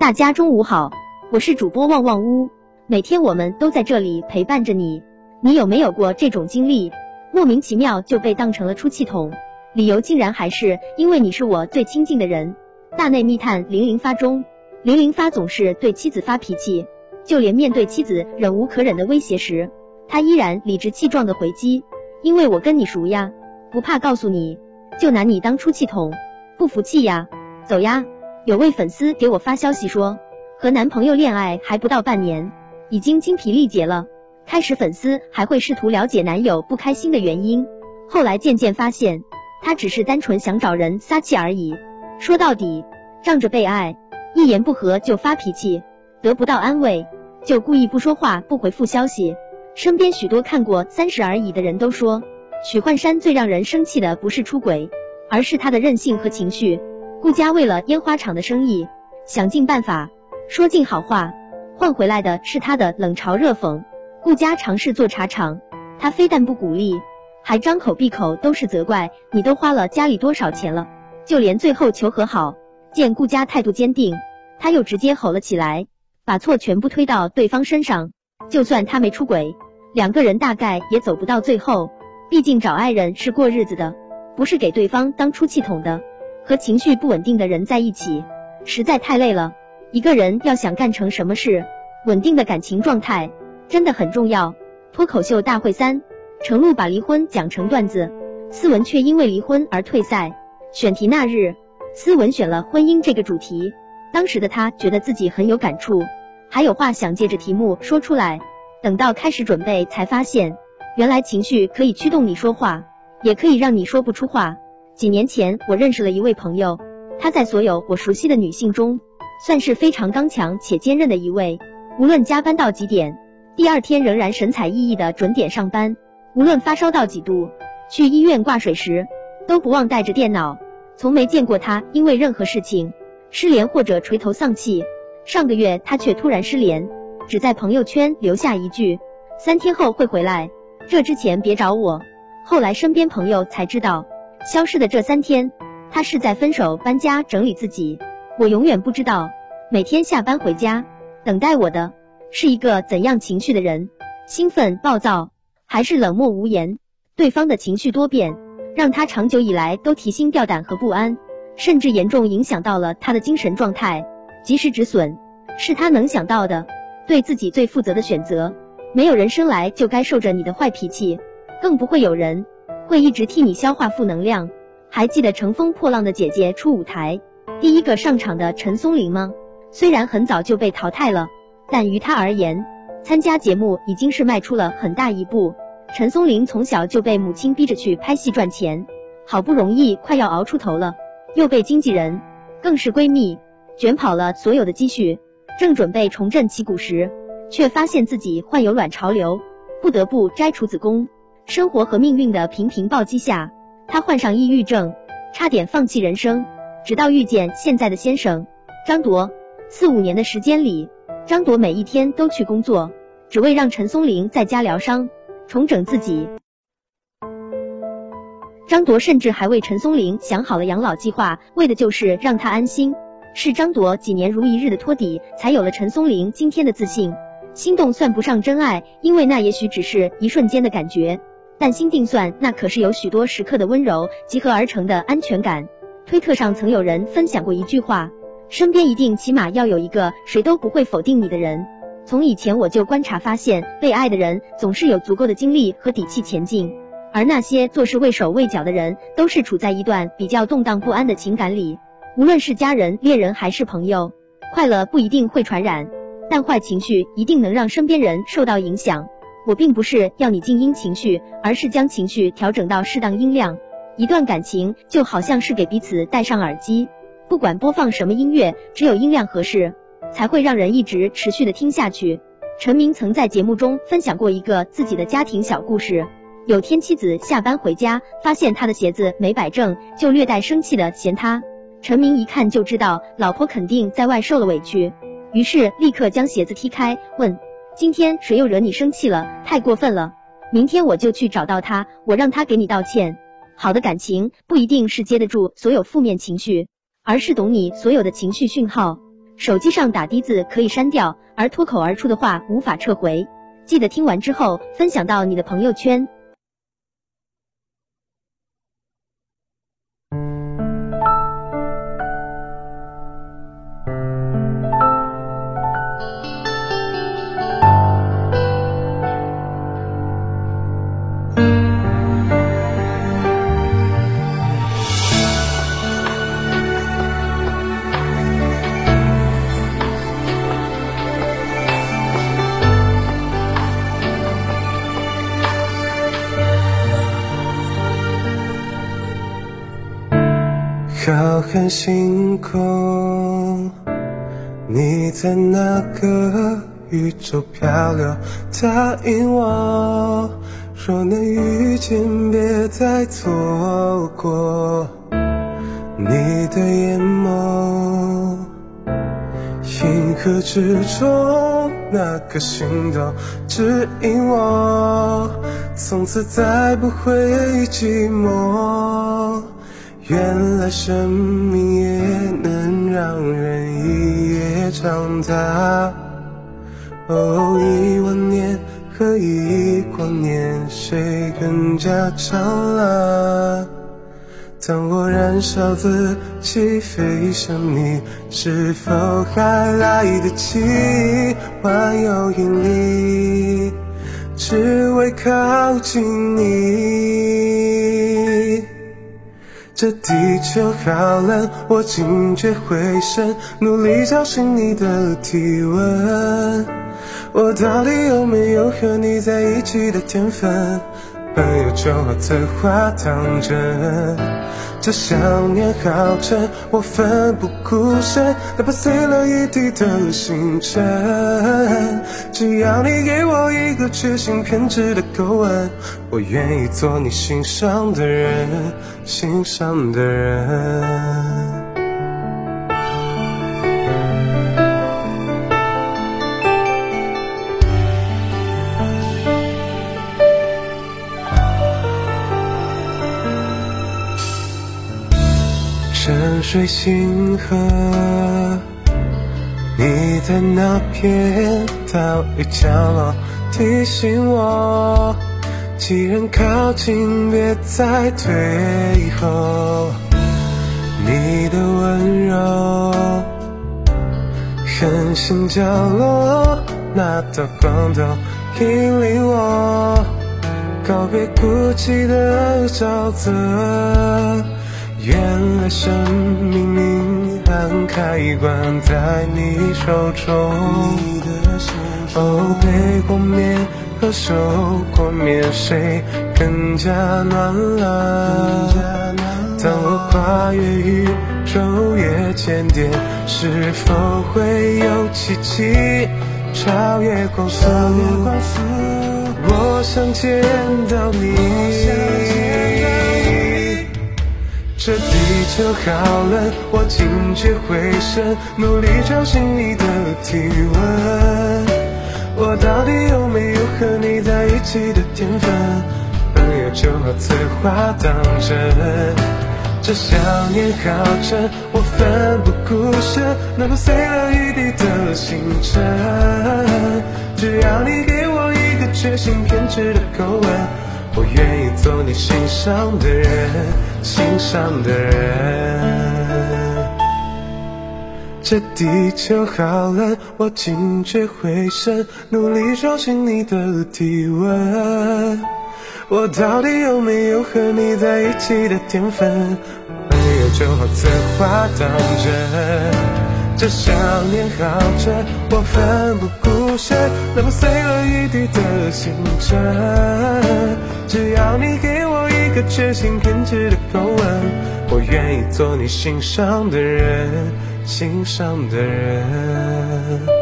大家中午好，我是主播旺旺屋，每天我们都在这里陪伴着你。你有没有过这种经历？莫名其妙就被当成了出气筒，理由竟然还是因为你是我最亲近的人。大内密探零零发中，零零发总是对妻子发脾气，就连面对妻子忍无可忍的威胁时，他依然理直气壮的回击：“因为我跟你熟呀，不怕告诉你，就拿你当出气筒，不服气呀，走呀。”有位粉丝给我发消息说，和男朋友恋爱还不到半年，已经精疲力竭了。开始粉丝还会试图了解男友不开心的原因，后来渐渐发现，他只是单纯想找人撒气而已。说到底，仗着被爱，一言不合就发脾气，得不到安慰就故意不说话不回复消息。身边许多看过《三十而已》的人都说，许幻山最让人生气的不是出轨，而是他的任性和情绪。顾家为了烟花厂的生意，想尽办法说尽好话，换回来的是他的冷嘲热讽。顾家尝试做茶厂，他非但不鼓励，还张口闭口都是责怪。你都花了家里多少钱了？就连最后求和好，见顾家态度坚定，他又直接吼了起来，把错全部推到对方身上。就算他没出轨，两个人大概也走不到最后。毕竟找爱人是过日子的，不是给对方当出气筒的。和情绪不稳定的人在一起，实在太累了。一个人要想干成什么事，稳定的感情状态真的很重要。脱口秀大会三，程璐把离婚讲成段子，思文却因为离婚而退赛。选题那日，思文选了婚姻这个主题，当时的他觉得自己很有感触，还有话想借着题目说出来。等到开始准备，才发现原来情绪可以驱动你说话，也可以让你说不出话。几年前，我认识了一位朋友，她在所有我熟悉的女性中，算是非常刚强且坚韧的一位。无论加班到几点，第二天仍然神采奕奕的准点上班；无论发烧到几度，去医院挂水时，都不忘带着电脑。从没见过她因为任何事情失联或者垂头丧气。上个月，她却突然失联，只在朋友圈留下一句：“三天后会回来，这之前别找我。”后来身边朋友才知道。消失的这三天，他是在分手、搬家、整理自己。我永远不知道，每天下班回家，等待我的是一个怎样情绪的人：兴奋、暴躁，还是冷漠无言？对方的情绪多变，让他长久以来都提心吊胆和不安，甚至严重影响到了他的精神状态。及时止损，是他能想到的，对自己最负责的选择。没有人生来就该受着你的坏脾气，更不会有人。会一直替你消化负能量。还记得乘风破浪的姐姐出舞台，第一个上场的陈松伶吗？虽然很早就被淘汰了，但于她而言，参加节目已经是迈出了很大一步。陈松伶从小就被母亲逼着去拍戏赚钱，好不容易快要熬出头了，又被经纪人，更是闺蜜卷跑了所有的积蓄，正准备重振旗鼓时，却发现自己患有卵巢瘤，不得不摘除子宫。生活和命运的频频暴击下，他患上抑郁症，差点放弃人生。直到遇见现在的先生张铎，四五年的时间里，张铎每一天都去工作，只为让陈松伶在家疗伤，重整自己。张铎甚至还为陈松伶想好了养老计划，为的就是让他安心。是张铎几年如一日的托底，才有了陈松伶今天的自信。心动算不上真爱，因为那也许只是一瞬间的感觉。但心定算，那可是有许多时刻的温柔集合而成的安全感。推特上曾有人分享过一句话：身边一定起码要有一个谁都不会否定你的人。从以前我就观察发现，被爱的人总是有足够的精力和底气前进，而那些做事畏手畏脚的人，都是处在一段比较动荡不安的情感里。无论是家人、恋人还是朋友，快乐不一定会传染，但坏情绪一定能让身边人受到影响。我并不是要你静音情绪，而是将情绪调整到适当音量。一段感情就好像是给彼此戴上耳机，不管播放什么音乐，只有音量合适，才会让人一直持续的听下去。陈明曾在节目中分享过一个自己的家庭小故事。有天妻子下班回家，发现他的鞋子没摆正，就略带生气的嫌他。陈明一看就知道老婆肯定在外受了委屈，于是立刻将鞋子踢开，问。今天谁又惹你生气了？太过分了！明天我就去找到他，我让他给你道歉。好的感情不一定是接得住所有负面情绪，而是懂你所有的情绪讯号。手机上打的字可以删掉，而脱口而出的话无法撤回。记得听完之后分享到你的朋友圈。浩瀚星空，你在哪个宇宙漂流？答应我，若能遇见，别再错过。你的眼眸，银河之中那颗心动，指引我，从此再不会寂寞。原来生命也能让人一夜长大。哦，一万年和一光年，谁更加灿烂？当我燃烧自己飞向你，是否还来得及万有引力，只为靠近你？这地球好冷，我惊觉回神，努力叫醒你的体温。我到底有没有和你在一起的天分？朋友就好，此话当真。这想念好沉，我奋不顾身，哪怕碎了一地的星辰。只要你给我一个决心偏执的口吻，我愿意做你心上的人，心上的人。水星河，你在那片岛屿角落提醒我，既然靠近，别再退后。你的温柔，恒星角落那道光都引领我，告别孤寂的沼泽。原来生命明暗开关在你手中，哦，被过面和受过面，谁更加暖了？当我跨越宇宙越间点，是否会有奇迹超越光速？我想见到你。这地球好冷，我惊觉回神，努力找寻你的体温。我到底有没有和你在一起的天分？朋友就好，此话当真。这想念好沉，我奋不顾身，哪怕碎了一地的星辰。只要你给我一个决心偏执的口吻。我愿意做你心上的人，心上的人。这地球好冷，我惊觉回神，努力找寻你的体温。我到底有没有和你在一起的天分？没有就好，此话当真。这想念好真，我奋不顾身，哪怕碎了一地的星辰。只要你给我一个决心偏执的口吻，我愿意做你心上的人，心上的人。